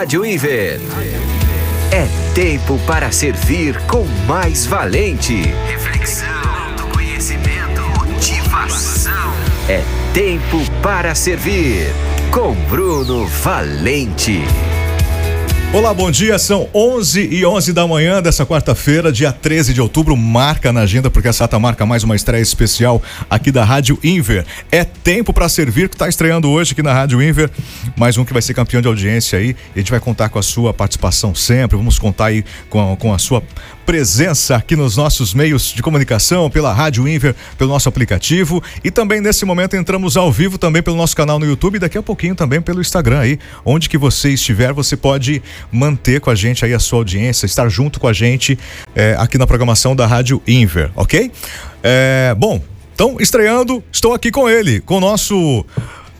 Rádio Inver. É tempo para servir com mais valente. Reflexão do conhecimento, motivação. É tempo para servir com Bruno Valente. Olá, bom dia. São 11 e 11 da manhã dessa quarta-feira, dia 13 de outubro. Marca na agenda, porque essa data marca mais uma estreia especial aqui da Rádio Inver. É tempo para servir, que está estreando hoje aqui na Rádio Inver. Mais um que vai ser campeão de audiência aí. E a gente vai contar com a sua participação sempre. Vamos contar aí com a, com a sua presença aqui nos nossos meios de comunicação, pela Rádio Inver, pelo nosso aplicativo e também nesse momento entramos ao vivo também pelo nosso canal no YouTube e daqui a pouquinho também pelo Instagram aí, onde que você estiver, você pode manter com a gente aí a sua audiência, estar junto com a gente é, aqui na programação da Rádio Inver, ok? É, bom, então estreando, estou aqui com ele, com o nosso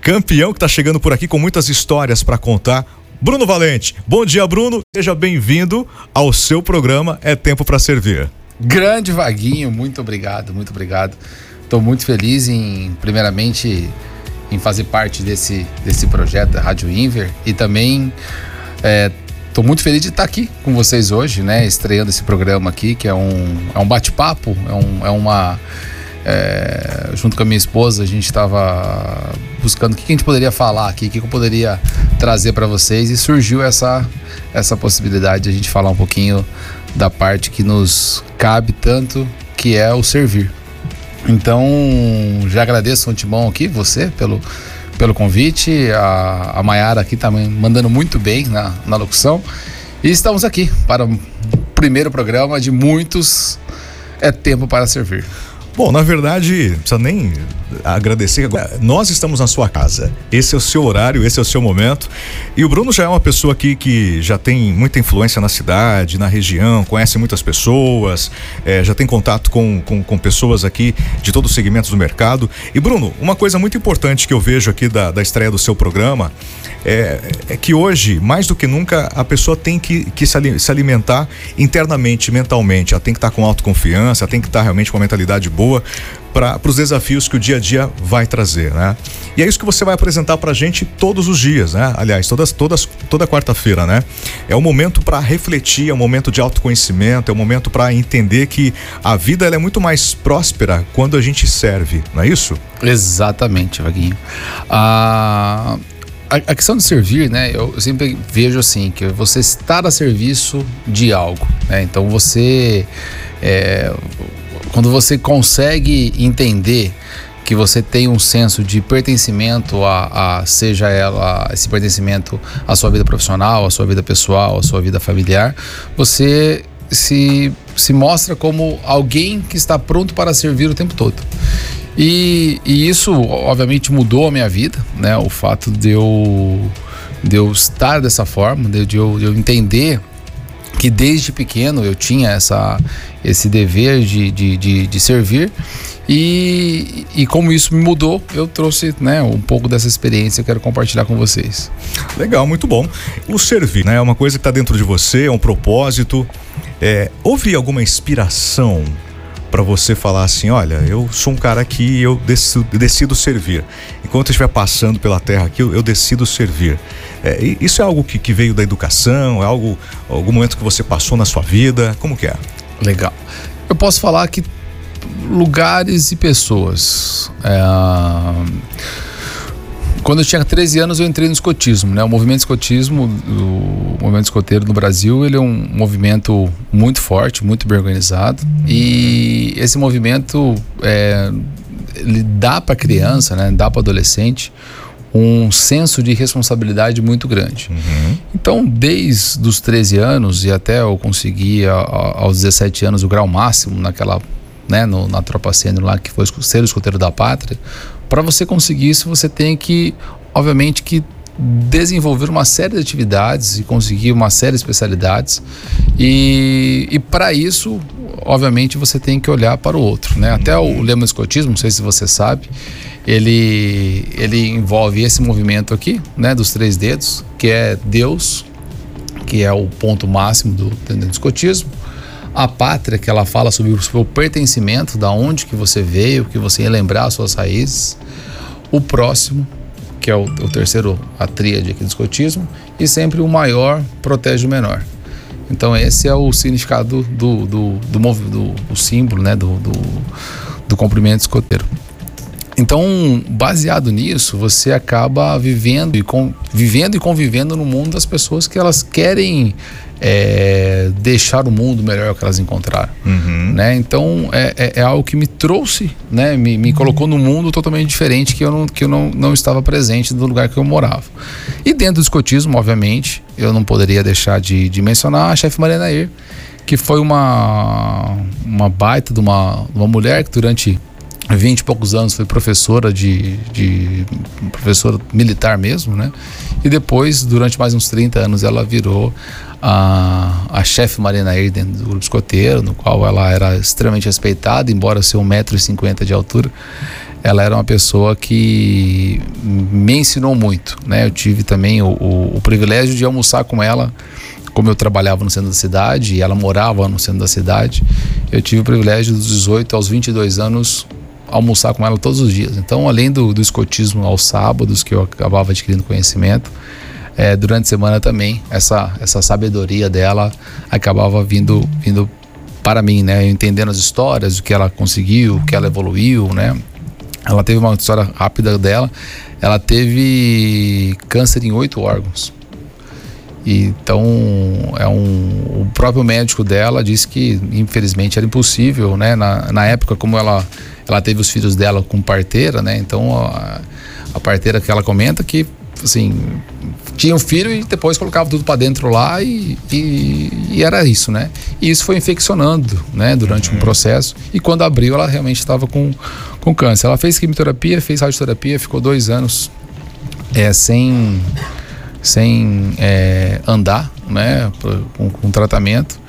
campeão que está chegando por aqui com muitas histórias para contar. Bruno Valente. Bom dia, Bruno. Seja bem-vindo ao seu programa É Tempo para Servir. Grande Vaguinho, muito obrigado, muito obrigado. Estou muito feliz em, primeiramente, em fazer parte desse, desse projeto da Rádio Inver e também estou muito feliz de estar aqui com vocês hoje, né? Estreando esse programa aqui, que é um, é um bate-papo, é, um, é uma é, junto com a minha esposa, a gente estava buscando o que, a gente poderia falar aqui, o que, eu poderia trazer para vocês e surgiu essa, essa possibilidade de a gente falar um pouquinho da parte que nos cabe tanto, que é o servir. Então, já agradeço o Timão aqui, você, pelo, pelo convite. A, a Mayara aqui também tá mandando muito bem na, na locução. E estamos aqui para o primeiro programa de muitos. É tempo para servir. Bom, na verdade, precisa nem agradecer. Nós estamos na sua casa. Esse é o seu horário, esse é o seu momento. E o Bruno já é uma pessoa aqui que já tem muita influência na cidade, na região, conhece muitas pessoas, é, já tem contato com, com, com, pessoas aqui de todos os segmentos do mercado. E Bruno, uma coisa muito importante que eu vejo aqui da, da estreia do seu programa é, é que hoje, mais do que nunca, a pessoa tem que, que se alimentar internamente, mentalmente. Ela tem que estar com autoconfiança, tem que estar realmente com uma mentalidade boa boa para os desafios que o dia a dia vai trazer, né? E é isso que você vai apresentar para a gente todos os dias, né? Aliás, todas, todas, toda quarta-feira, né? É um momento para refletir, é um momento de autoconhecimento, é um momento para entender que a vida é muito mais próspera quando a gente serve, não é isso? Exatamente, Vaguinho. Ah, a, questão de servir, né? Eu sempre vejo assim que você estar a serviço de algo, né? Então você é, quando você consegue entender que você tem um senso de pertencimento a, a, seja ela esse pertencimento à sua vida profissional, à sua vida pessoal, à sua vida familiar, você se, se mostra como alguém que está pronto para servir o tempo todo. E, e isso, obviamente, mudou a minha vida, né? O fato de eu, de eu estar dessa forma, de, de, eu, de eu entender que desde pequeno eu tinha essa, esse dever de, de, de, de servir. E, e como isso me mudou, eu trouxe né, um pouco dessa experiência, eu quero compartilhar com vocês. Legal, muito bom. O servir né, é uma coisa que está dentro de você, é um propósito. É, houve alguma inspiração para você falar assim, olha, eu sou um cara que eu decido, decido servir. Enquanto eu estiver passando pela terra aqui, eu, eu decido servir. É, isso é algo que, que, veio da educação? É algo, algum momento que você passou na sua vida? Como que é? Legal. Eu posso falar que lugares e pessoas. É, quando eu tinha 13 anos eu entrei no escotismo, né? O movimento escotismo, o movimento escoteiro no Brasil, ele é um movimento muito forte, muito bem organizado e esse movimento é, ele dá para criança, né? Dá para adolescente um senso de responsabilidade muito grande. Uhum. Então, desde os 13 anos e até eu conseguir aos 17 anos o grau máximo naquela, né, no, na tropa sênior lá que foi ser o escoteiro da pátria, para você conseguir isso você tem que, obviamente que desenvolver uma série de atividades e conseguir uma série de especialidades. E, e para isso obviamente você tem que olhar para o outro né? Até o lema do escotismo não sei se você sabe ele, ele envolve esse movimento aqui, né, dos três dedos, que é Deus, que é o ponto máximo do, do escotismo, a pátria, que ela fala sobre o seu pertencimento, da onde que você veio, que você lembrar as suas raízes, o próximo, que é o, o terceiro, a tríade aqui do escotismo, e sempre o maior protege o menor. Então esse é o significado do, do, do, do, do, do símbolo, né? do, do, do comprimento escoteiro. Então, baseado nisso, você acaba vivendo e, com, vivendo e convivendo no mundo das pessoas que elas querem é, deixar o mundo melhor que elas encontraram. Uhum. Né? Então, é, é, é, algo que me trouxe, né? me, me colocou num mundo totalmente diferente que eu, não, que eu não, não estava presente no lugar que eu morava. E dentro do escotismo, obviamente, eu não poderia deixar de, de mencionar a chefe Maria Nair, que foi uma, uma baita de uma, uma mulher que durante 20 e poucos anos foi professora de, de professora militar mesmo, né? E depois, durante mais uns 30 anos, ela virou a, a chefe Marina dentro do grupo escoteiro, no qual ela era extremamente respeitada, embora ser 1,50m de altura. Ela era uma pessoa que me ensinou muito, né? Eu tive também o, o, o privilégio de almoçar com ela como eu trabalhava no centro da cidade e ela morava no centro da cidade, eu tive o privilégio dos 18 aos 22 anos almoçar com ela todos os dias. Então, além do, do escotismo aos sábados, que eu acabava adquirindo conhecimento, é, durante a semana também, essa, essa sabedoria dela acabava vindo, vindo para mim, né? Entendendo as histórias, o que ela conseguiu, o que ela evoluiu, né? Ela teve uma história rápida dela. Ela teve câncer em oito órgãos. Então, é um, o próprio médico dela disse que, infelizmente, era impossível, né? Na, na época, como ela ela teve os filhos dela com parteira, né? Então a, a parteira que ela comenta que assim tinha um filho e depois colocava tudo para dentro lá e, e, e, era isso, né? E isso foi infeccionando, né? Durante uhum. um processo e quando abriu ela realmente estava com, com câncer. Ela fez quimioterapia, fez radioterapia, ficou dois anos é, sem sem é, andar, né? Com, com tratamento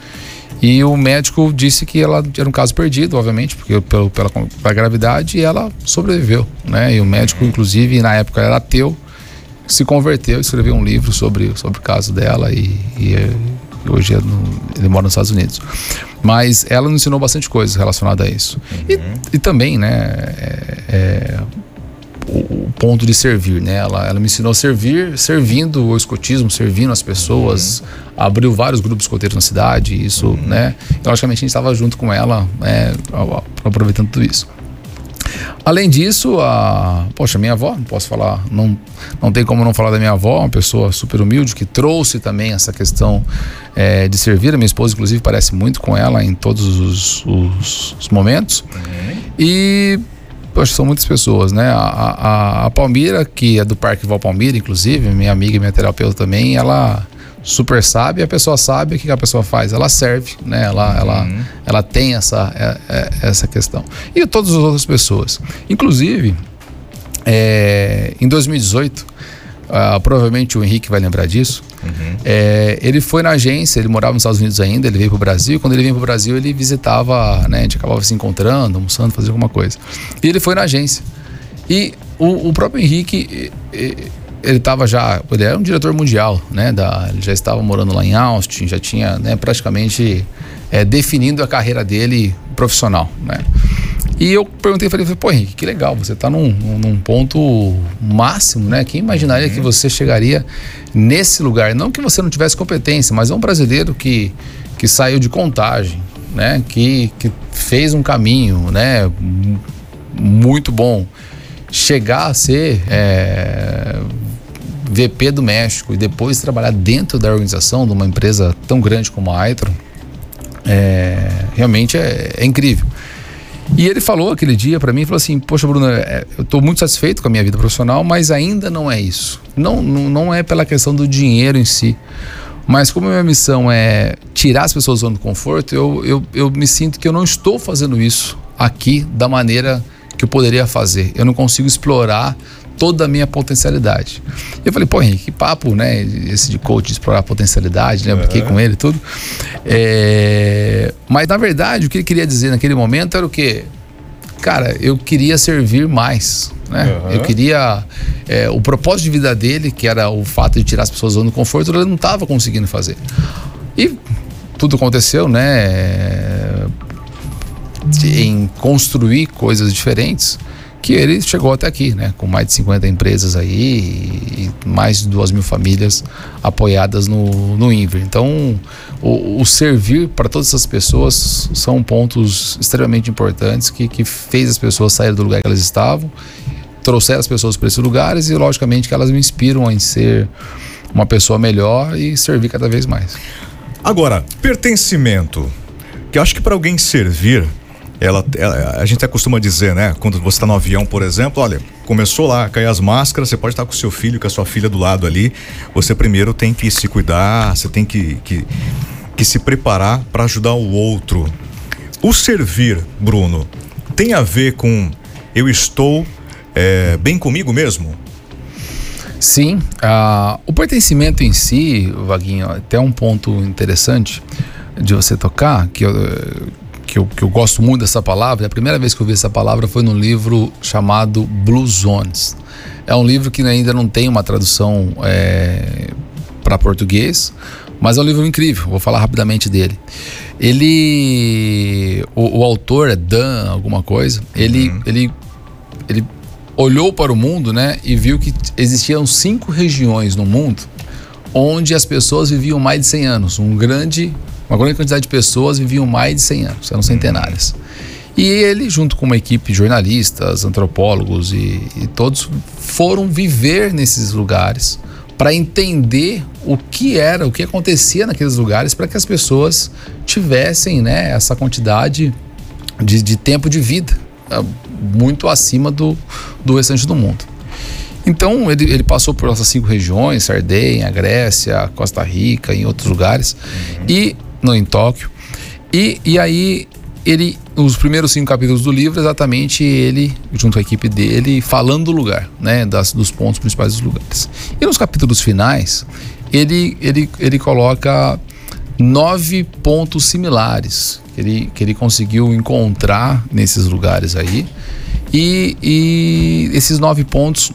e o médico disse que ela era um caso perdido, obviamente, porque pelo, pela, pela gravidade, e ela sobreviveu, né? E o médico, inclusive, na época era ateu, se converteu, escreveu um livro sobre, sobre o caso dela e, e, e hoje é ele mora nos Estados Unidos. Mas ela nos ensinou bastante coisas relacionadas a isso. Uhum. E, e, também, né, é, é, o, ponto de servir, né? Ela, ela me ensinou a servir, servindo o escotismo, servindo as pessoas, uhum. abriu vários grupos escoteiros na cidade, isso, uhum. né? E, logicamente a gente estava junto com ela, né, aproveitando tudo isso. Além disso, a, poxa, minha avó, não posso falar, não, não tem como não falar da minha avó, uma pessoa super humilde que trouxe também essa questão é, de servir. A minha esposa, inclusive, parece muito com ela em todos os, os, os momentos. Uhum. E Poxa, são muitas pessoas, né? A, a, a Palmira, que é do Parque Val Palmira, inclusive, minha amiga e minha terapeuta também, ela super sabe, a pessoa sabe o que a pessoa faz, ela serve, né? Ela, uhum. ela, ela tem essa, é, é, essa questão. E todas as outras pessoas. Inclusive, é, em 2018, uh, provavelmente o Henrique vai lembrar disso. Uhum. É, ele foi na agência, ele morava nos Estados Unidos ainda, ele veio para o Brasil. Quando ele veio para o Brasil, ele visitava, né, a gente acabava se encontrando, almoçando, fazendo alguma coisa. E ele foi na agência. E o, o próprio Henrique, ele estava já, ele era um diretor mundial, né? Da, ele já estava morando lá em Austin, já tinha, né, praticamente é, definindo a carreira dele profissional, né? E eu perguntei, falei, pô, Henrique, que legal, você está num, num, ponto máximo, né? Quem imaginaria uhum. que você chegaria nesse lugar? Não que você não tivesse competência, mas é um brasileiro que, que saiu de contagem, né? Que, que fez um caminho, né? Muito bom. Chegar a ser é, VP do México e depois trabalhar dentro da organização de uma empresa tão grande como a Aitron, é, realmente é, é incrível. E ele falou aquele dia para mim, falou assim, poxa Bruno, é, eu estou muito satisfeito com a minha vida profissional, mas ainda não é isso. Não, não, não é pela questão do dinheiro em si. Mas como a minha missão é tirar as pessoas do zona do conforto, eu, eu, eu me sinto que eu não estou fazendo isso aqui da maneira que eu poderia fazer. Eu não consigo explorar toda a minha potencialidade. Eu falei, pô, Henrique, que papo, né? Esse de coach, de explorar a potencialidade, né? Eu brinquei com ele tudo. É... Mas, na verdade, o que ele queria dizer naquele momento era o quê? Cara, eu queria servir mais. Né? Uhum. Eu queria. É, o propósito de vida dele, que era o fato de tirar as pessoas do conforto, ele não estava conseguindo fazer. E tudo aconteceu, né? Em construir coisas diferentes que ele chegou até aqui, né? Com mais de 50 empresas aí e mais de duas mil famílias apoiadas no, no Inver. Então, o, o servir para todas essas pessoas são pontos extremamente importantes que, que fez as pessoas saírem do lugar que elas estavam, trouxeram as pessoas para esses lugares e, logicamente, que elas me inspiram em ser uma pessoa melhor e servir cada vez mais. Agora, pertencimento. Que eu acho que para alguém servir, ela, ela, a gente costuma dizer, né? Quando você está no avião, por exemplo, olha, começou lá cair as máscaras, você pode estar com o seu filho, com a sua filha do lado ali. Você primeiro tem que se cuidar, você tem que, que, que se preparar para ajudar o outro. O servir, Bruno, tem a ver com eu estou é, bem comigo mesmo? Sim, uh, o pertencimento em si, Vaguinho, até um ponto interessante de você tocar, que eu, que eu, que eu gosto muito dessa palavra. A primeira vez que eu vi essa palavra foi num livro chamado Blue Zones. É um livro que ainda não tem uma tradução é, para português, mas é um livro incrível. Vou falar rapidamente dele. Ele, o, o autor é Dan, alguma coisa. Ele, uhum. ele, ele olhou para o mundo, né, e viu que existiam cinco regiões no mundo onde as pessoas viviam mais de 100 anos. Um grande uma grande quantidade de pessoas viviam mais de 100 anos, eram centenárias. E ele, junto com uma equipe de jornalistas, antropólogos e, e todos, foram viver nesses lugares para entender o que era, o que acontecia naqueles lugares, para que as pessoas tivessem né, essa quantidade de, de tempo de vida é, muito acima do, do restante do mundo. Então ele, ele passou por essas cinco regiões, Sardenha, Grécia, Costa Rica, em outros lugares, uhum. e não em Tóquio. E, e aí ele, os primeiros cinco capítulos do livro, exatamente ele, junto à equipe dele, falando do lugar, né, das, dos pontos principais dos lugares. E nos capítulos finais, ele, ele, ele coloca nove pontos similares que ele, que ele conseguiu encontrar nesses lugares aí. E, e esses nove pontos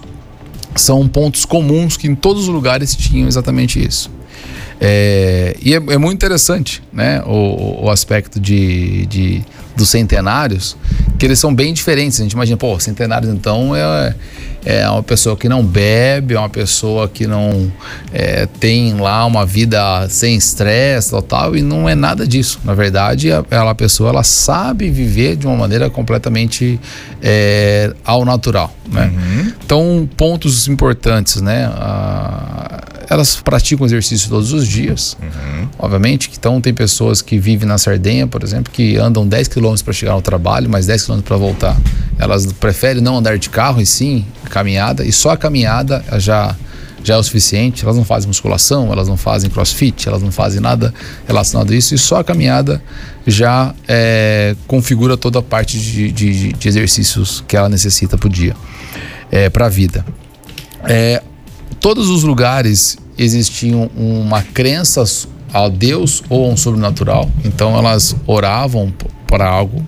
são pontos comuns que em todos os lugares tinham exatamente isso. É, e é, é, muito interessante né, o, o aspecto de, de, dos centenários, que eles são bem diferentes. A gente imagina, pô, centenários então é, é uma pessoa que não bebe, é uma pessoa que não é, tem lá uma vida sem estresse, tal, tal, e não é nada disso. Na verdade, a, a pessoa ela sabe viver de uma maneira completamente é, ao natural. Né? Uhum. Então, pontos importantes, né? A, elas praticam exercício todos os dias, uhum. obviamente. Então, tem pessoas que vivem na Sardenha, por exemplo, que andam 10 quilômetros para chegar ao trabalho, mais 10 quilômetros para voltar. Elas preferem não andar de carro e sim caminhada, e só a caminhada já já é o suficiente. Elas não fazem musculação, elas não fazem crossfit, elas não fazem nada relacionado a isso, e só a caminhada já é, configura toda a parte de, de, de, exercícios que ela necessita por dia, é, para a vida. É, todos os lugares existiam uma crença a Deus ou a um sobrenatural, então elas oravam para algo.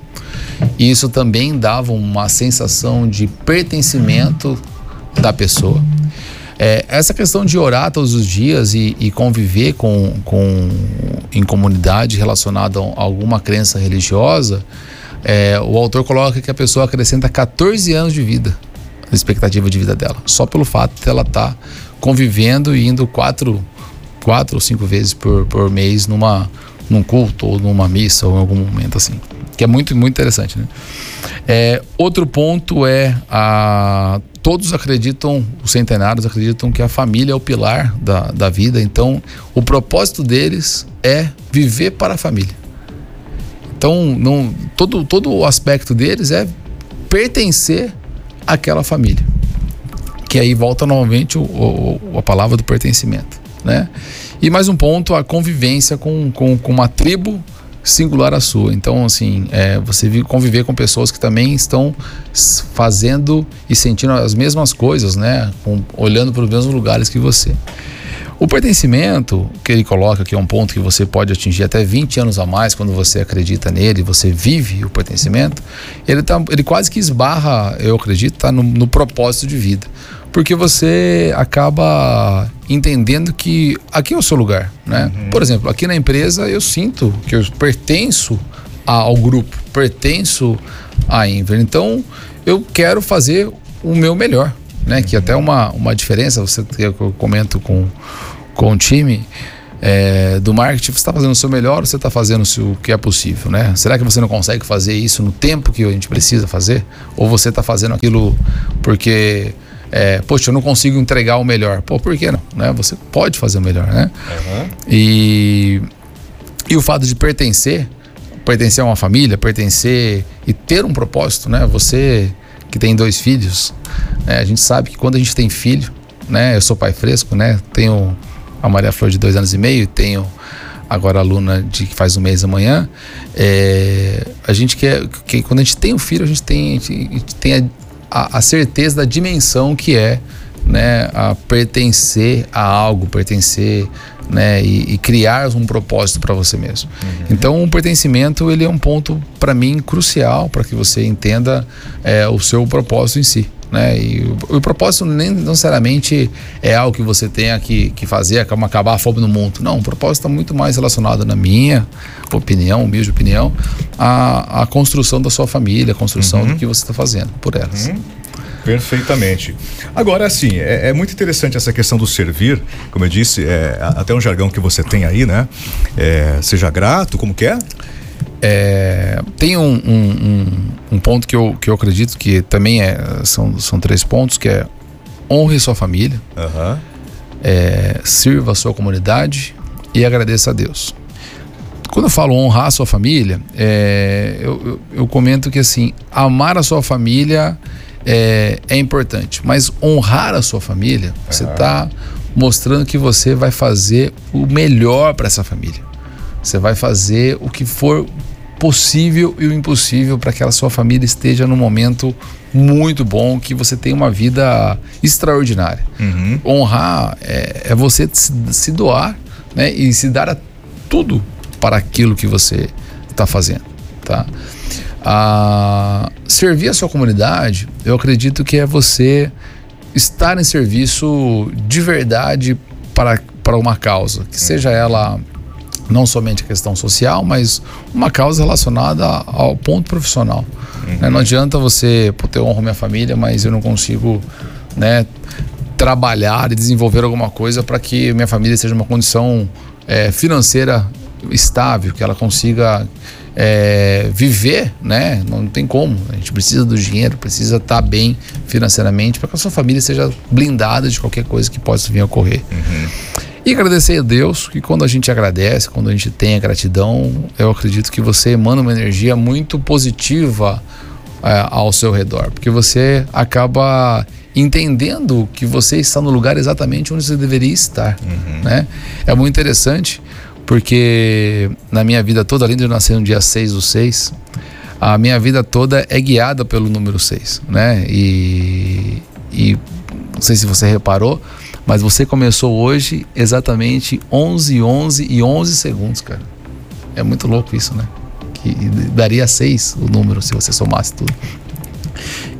E isso também dava uma sensação de pertencimento da pessoa. É, essa questão de orar todos os dias e, e, conviver com, com, em comunidade relacionada a alguma crença religiosa, é, o autor coloca que a pessoa acrescenta 14 anos de vida expectativa de vida dela, só pelo fato de ela estar tá convivendo e indo quatro, quatro ou cinco vezes por, por mês numa, num culto ou numa missa ou em algum momento assim. Que é muito, muito interessante, né? É, outro ponto é a todos acreditam, os centenários acreditam que a família é o pilar da, da vida, então o propósito deles é viver para a família. Então, não, todo, todo o aspecto deles é pertencer àquela família que aí volta novamente o, o, a palavra do pertencimento, né? E mais um ponto, a convivência com, com, com uma tribo singular a sua. Então, assim, é, você conviver com pessoas que também estão fazendo e sentindo as mesmas coisas, né? Com, olhando para os mesmos lugares que você. O pertencimento que ele coloca, que é um ponto que você pode atingir até 20 anos a mais quando você acredita nele, você vive o pertencimento, ele, tá, ele quase que esbarra, eu acredito, tá no, no propósito de vida porque você acaba entendendo que aqui é o seu lugar, né? Uhum. Por exemplo, aqui na empresa eu sinto que eu pertenço ao grupo, pertenço à Inver. Então, eu quero fazer o meu melhor, né? Que até uma, uma diferença, você eu comento com, com o time é, do marketing, você está fazendo o seu melhor ou você está fazendo o que é possível, né? Será que você não consegue fazer isso no tempo que a gente precisa fazer? Ou você está fazendo aquilo porque, é, poxa, eu não consigo entregar o melhor? Pô, por que não? Né? Você pode fazer o melhor, né? Uhum. E, e o fato de pertencer, pertencer a uma família, pertencer e ter um propósito, né? Você que tem dois filhos, né? a gente sabe que quando a gente tem filho, né? Eu sou pai fresco, né? Tenho a Maria Flor de dois anos e meio, tenho agora a Luna de que faz um mês amanhã. É, a gente quer que quando a gente tem um filho, a gente tem, a gente tem a, a, certeza da dimensão que é né, a pertencer a algo, pertencer né, e, e criar um propósito para você mesmo. Uhum. Então, o pertencimento ele é um ponto para mim crucial para que você entenda é, o seu propósito em si. Né? E o, o, propósito nem necessariamente é algo que você tenha que, que fazer, como acabar a fome no mundo. Não, o propósito está muito mais relacionado, na minha opinião, humilde opinião, à, à construção da sua família, a construção uhum. do que você está fazendo por elas. Uhum. Perfeitamente. Agora, assim, é, é, muito interessante essa questão do servir, como eu disse, é, até um jargão que você tem aí, né? É, seja grato, como que é? É, tem um, um, um, um, ponto que eu, que eu acredito que também é, são, são três pontos, que é honre sua família, uhum. sirva a sua comunidade e agradeça a Deus. Quando eu falo honrar a sua família, é, eu, eu, eu, comento que assim, amar a sua família é, é importante, mas honrar a sua família, você está mostrando que você vai fazer o melhor para essa família. Você vai fazer o que for possível e o impossível para que a sua família esteja num momento muito bom, que você tenha uma vida extraordinária. Uhum. Honrar é, é você se, se, doar né, e se dar a tudo para aquilo que você está fazendo. Tá? Ah, servir a sua comunidade, eu acredito que é você estar em serviço de verdade para, para uma causa, que seja ela não somente a questão social, mas uma causa relacionada ao ponto profissional. Uhum. Não adianta você, pô, eu honro minha família, mas eu não consigo né, trabalhar e desenvolver alguma coisa para que minha família seja uma condição é, financeira estável, que ela consiga é, viver, né? Não tem como. A gente precisa do dinheiro, precisa estar tá bem financeiramente para que a sua família seja blindada de qualquer coisa que possa vir a ocorrer. Uhum. E agradecer a Deus, que quando a gente agradece, quando a gente tem a gratidão, eu acredito que você emana uma energia muito positiva é, ao seu redor, porque você acaba entendendo que você está no lugar exatamente onde você deveria estar, uhum. né? É muito interessante, porque na minha vida toda, além de eu nascer no dia 6 do 6, a minha vida toda é guiada pelo número 6, né? E, e não sei se você reparou, mas você começou hoje exatamente 11, 11 e 11 segundos, cara. É muito louco isso, né? Que daria 6 o número se você somasse tudo.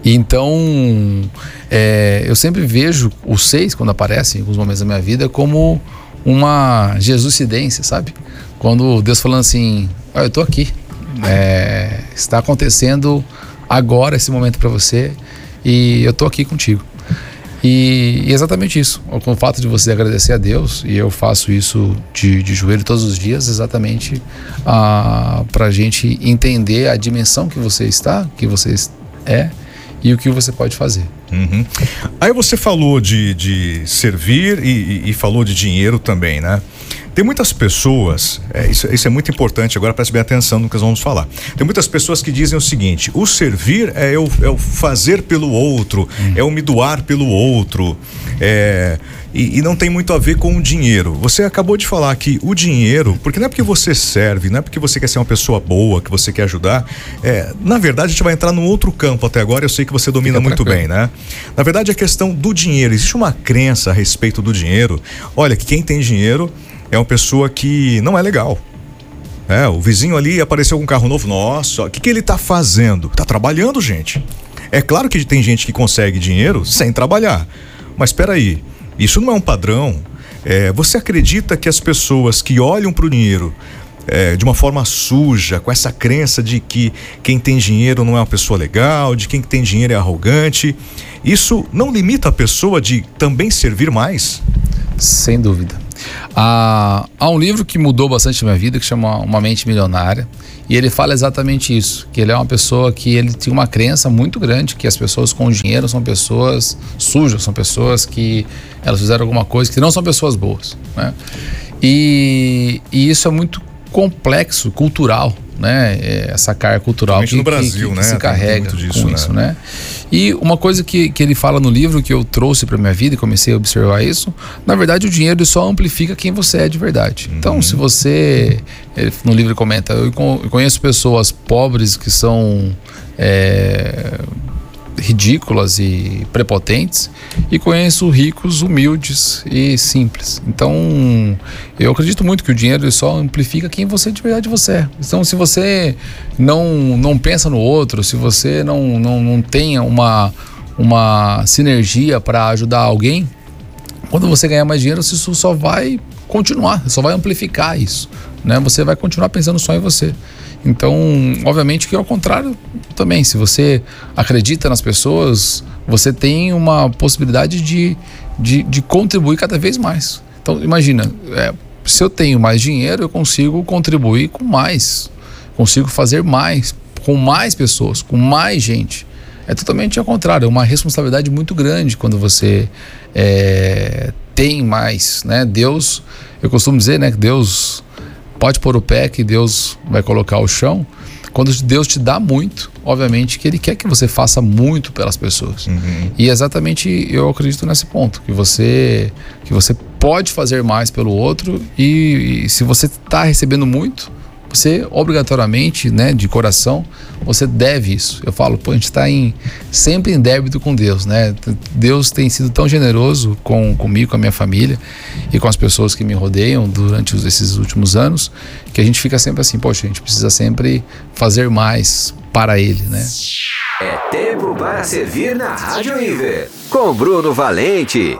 Então, é, eu sempre vejo o 6, quando aparece em alguns momentos da minha vida, como uma jesucidência, sabe? Quando Deus falando assim: ah, Eu tô aqui. É, está acontecendo agora esse momento para você e eu tô aqui contigo. E, e, exatamente isso. Com o fato de você agradecer a Deus, e eu faço isso de, de joelho todos os dias, exatamente ah, para a gente entender a dimensão que você está, que você é e o que você pode fazer. Uhum. Aí você falou de, de servir e, e, e falou de dinheiro também, né? Tem muitas pessoas, é, isso, isso, é muito importante, agora preste bem atenção no que nós vamos falar. Tem muitas pessoas que dizem o seguinte: o servir é eu, é o fazer pelo outro, hum. é o me doar pelo outro. É, e, e, não tem muito a ver com o dinheiro. Você acabou de falar que o dinheiro, porque não é porque você serve, não é porque você quer ser uma pessoa boa, que você quer ajudar. É, na verdade, a gente vai entrar num outro campo até agora, eu sei que você domina muito bem, né? Na verdade, a questão do dinheiro. Existe uma crença a respeito do dinheiro. Olha, que quem tem dinheiro é uma pessoa que não é legal. É, o vizinho ali apareceu com um carro novo. Nossa, o que, que ele tá fazendo? Tá trabalhando, gente. É claro que tem gente que consegue dinheiro sem trabalhar. Mas espera aí, isso não é um padrão. É, você acredita que as pessoas que olham para o dinheiro é, de uma forma suja, com essa crença de que quem tem dinheiro não é uma pessoa legal, de quem tem dinheiro é arrogante. Isso não limita a pessoa de também servir mais? Sem dúvida. Há, há um livro que mudou bastante a minha vida que chama Uma Mente Milionária e ele fala exatamente isso, que ele é uma pessoa que ele tinha uma crença muito grande que as pessoas com dinheiro são pessoas sujas, são pessoas que elas fizeram alguma coisa que não são pessoas boas, né? E, e isso é muito complexo, cultural, né? É, essa carga cultural que, no Brasil, que, que, né? se carrega disso, com né? isso, né? E uma coisa que, que ele fala no livro que eu trouxe para minha vida e comecei a observar isso, na verdade o dinheiro só amplifica quem você é de verdade. Então, uhum. Então, se você, no livro comenta, eu conheço pessoas pobres que são é, ridículas e prepotentes e conheço ricos humildes e simples. Então, eu acredito muito que o dinheiro só amplifica quem você de verdade você é. Então, se você não não pensa no outro, se você não não, não tenha uma uma sinergia para ajudar alguém, quando você ganhar mais dinheiro, isso só vai continuar, só vai amplificar isso, né? Você vai continuar pensando só em você. Então, obviamente que ao contrário também, se você acredita nas pessoas, você tem uma possibilidade de, de, de contribuir cada vez mais. Então, imagina, é, se eu tenho mais dinheiro, eu consigo contribuir com mais, consigo fazer mais, com mais pessoas, com mais gente. É totalmente ao contrário, é uma responsabilidade muito grande quando você é, tem mais, né? Deus, eu costumo dizer, né, que Deus pode pôr o pé que Deus vai colocar o chão. Quando Deus te dá muito, obviamente que Ele quer que você faça muito pelas pessoas. Uhum. E exatamente eu acredito nesse ponto que você que você pode fazer mais pelo outro e, e se você está recebendo muito, você obrigatoriamente, né, de coração, você deve isso. Eu falo, pô, a gente está em, sempre em débito com Deus, né? Deus tem sido tão generoso com, comigo, com a minha família e com as pessoas que me rodeiam durante esses últimos anos, que a gente fica sempre assim, poxa, a gente precisa sempre fazer mais para Ele, né? É tempo para servir na Rádio Inver, com Bruno Valente.